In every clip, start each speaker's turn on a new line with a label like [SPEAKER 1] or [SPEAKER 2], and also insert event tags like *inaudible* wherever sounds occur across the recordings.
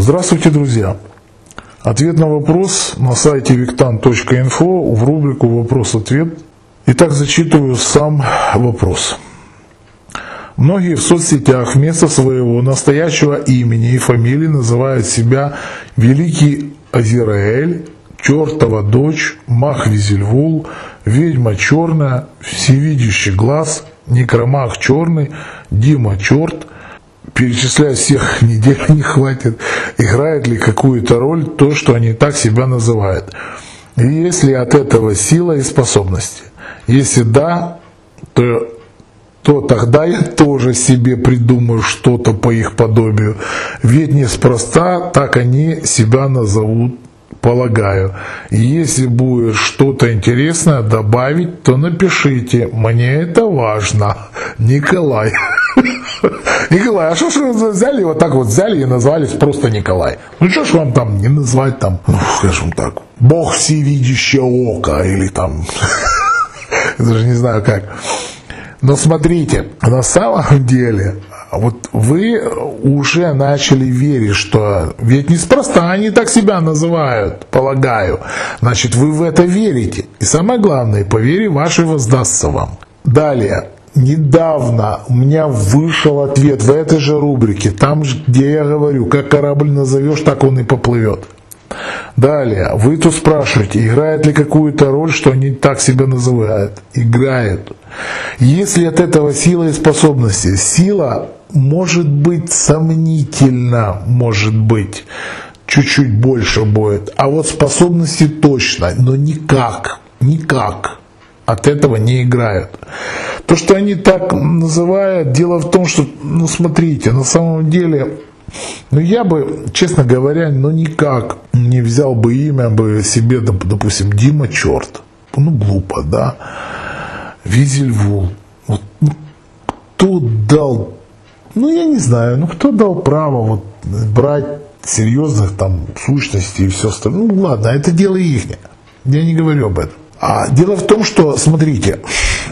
[SPEAKER 1] Здравствуйте, друзья! Ответ на вопрос на сайте victan.info в рубрику «Вопрос-ответ». Итак, зачитываю сам вопрос. Многие в соцсетях вместо своего настоящего имени и фамилии называют себя Великий Азираэль, Чертова дочь, Мах Визельвул, Ведьма Черная, Всевидящий глаз, Некромах Черный, Дима Черт – перечислять всех недель не хватит, играет ли какую-то роль то, что они так себя называют. И есть ли от этого сила и способности? Если да, то, то тогда я тоже себе придумаю что-то по их подобию. Ведь неспроста так они себя назовут полагаю. Если будет что-то интересное добавить, то напишите. Мне это важно. Николай. Николай, а что ж вы взяли вот так вот взяли и назвались просто Николай? Ну что ж вам там не назвать там, ну скажем так, Бог всевидящее око или там, *laughs* даже не знаю как. Но смотрите, на самом деле, вот вы уже начали верить, что ведь неспроста они так себя называют, полагаю. Значит, вы в это верите. И самое главное, по вере вашей воздастся вам. Далее, недавно у меня вышел ответ в этой же рубрике, там, где я говорю, как корабль назовешь, так он и поплывет. Далее, вы тут спрашиваете, играет ли какую-то роль, что они так себя называют? Играет. Если от этого сила и способности, сила может быть сомнительно, может быть, чуть-чуть больше будет, а вот способности точно, но никак, никак от этого не играют. То, что они так называют, дело в том, что, ну смотрите, на самом деле, ну я бы, честно говоря, ну никак не взял бы имя бы себе, допустим, Дима Черт. Ну глупо, да. Визельвул. Вот, ну, кто дал, ну я не знаю, ну кто дал право вот брать серьезных там сущностей и все остальное. Ну ладно, это дело их. Я не говорю об этом. А дело в том, что, смотрите,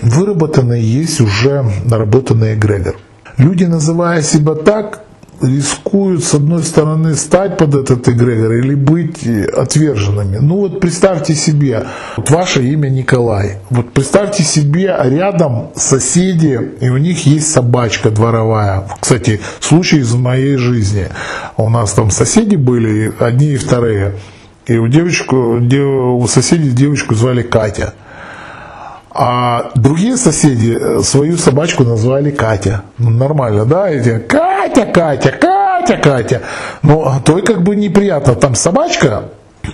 [SPEAKER 1] выработанный есть уже наработанный эгрегор. Люди, называя себя так, рискуют, с одной стороны, стать под этот эгрегор или быть отверженными. Ну вот представьте себе, вот ваше имя Николай. Вот представьте себе, рядом соседи, и у них есть собачка дворовая. Кстати, случай из моей жизни. У нас там соседи были, одни и вторые. И у, девочку, у соседей девочку звали Катя. А другие соседи э, свою собачку назвали Катя. Ну, нормально, да? Эти, Катя, Катя, Катя, Катя. Ну, а той как бы неприятно. Там собачка,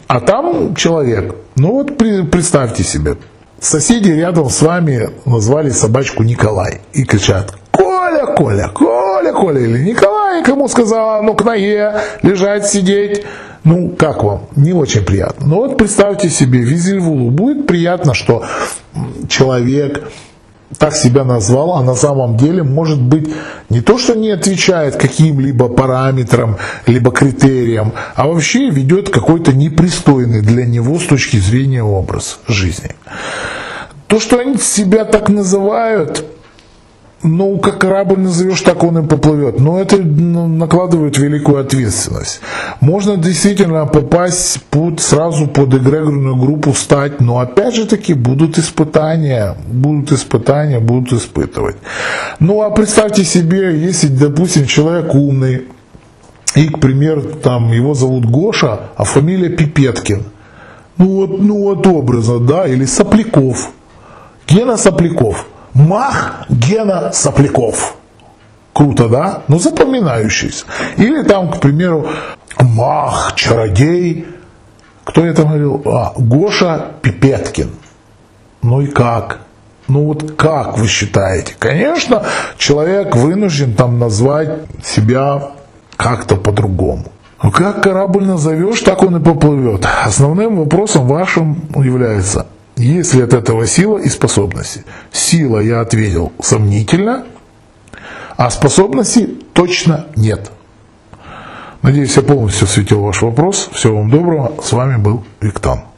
[SPEAKER 1] а там человек. Ну вот представьте себе. Соседи рядом с вами назвали собачку Николай и кричат «Коля, Коля, Коля, Коля» или «Николай, кому сказала, ну к ноге, лежать, сидеть». Ну, как вам? Не очень приятно. Но вот представьте себе, Визельвулу будет приятно, что человек так себя назвал, а на самом деле, может быть, не то, что не отвечает каким-либо параметрам, либо критериям, а вообще ведет какой-то непристойный для него с точки зрения образ жизни. То, что они себя так называют, ну, как корабль назовешь, так он и поплывет. Но это ну, накладывает великую ответственность. Можно действительно попасть под, сразу под эгрегорную группу стать, но опять же таки будут испытания, будут испытания, будут испытывать. Ну, а представьте себе, если, допустим, человек умный, и, к примеру, там его зовут Гоша, а фамилия Пипеткин. Ну вот, ну вот образно, да, или Сопляков. Гена Сопляков – Мах Гена Сопляков. Круто, да? Ну, запоминающийся. Или там, к примеру, Мах, чародей. Кто это говорил? А, Гоша Пипеткин. Ну и как? Ну вот как вы считаете? Конечно, человек вынужден там назвать себя как-то по-другому. Но как корабль назовешь, так он и поплывет. Основным вопросом вашим является, есть ли от этого сила и способности? Сила, я ответил, сомнительно, а способности точно нет. Надеюсь, я полностью осветил ваш вопрос. Всего вам доброго. С вами был Виктан.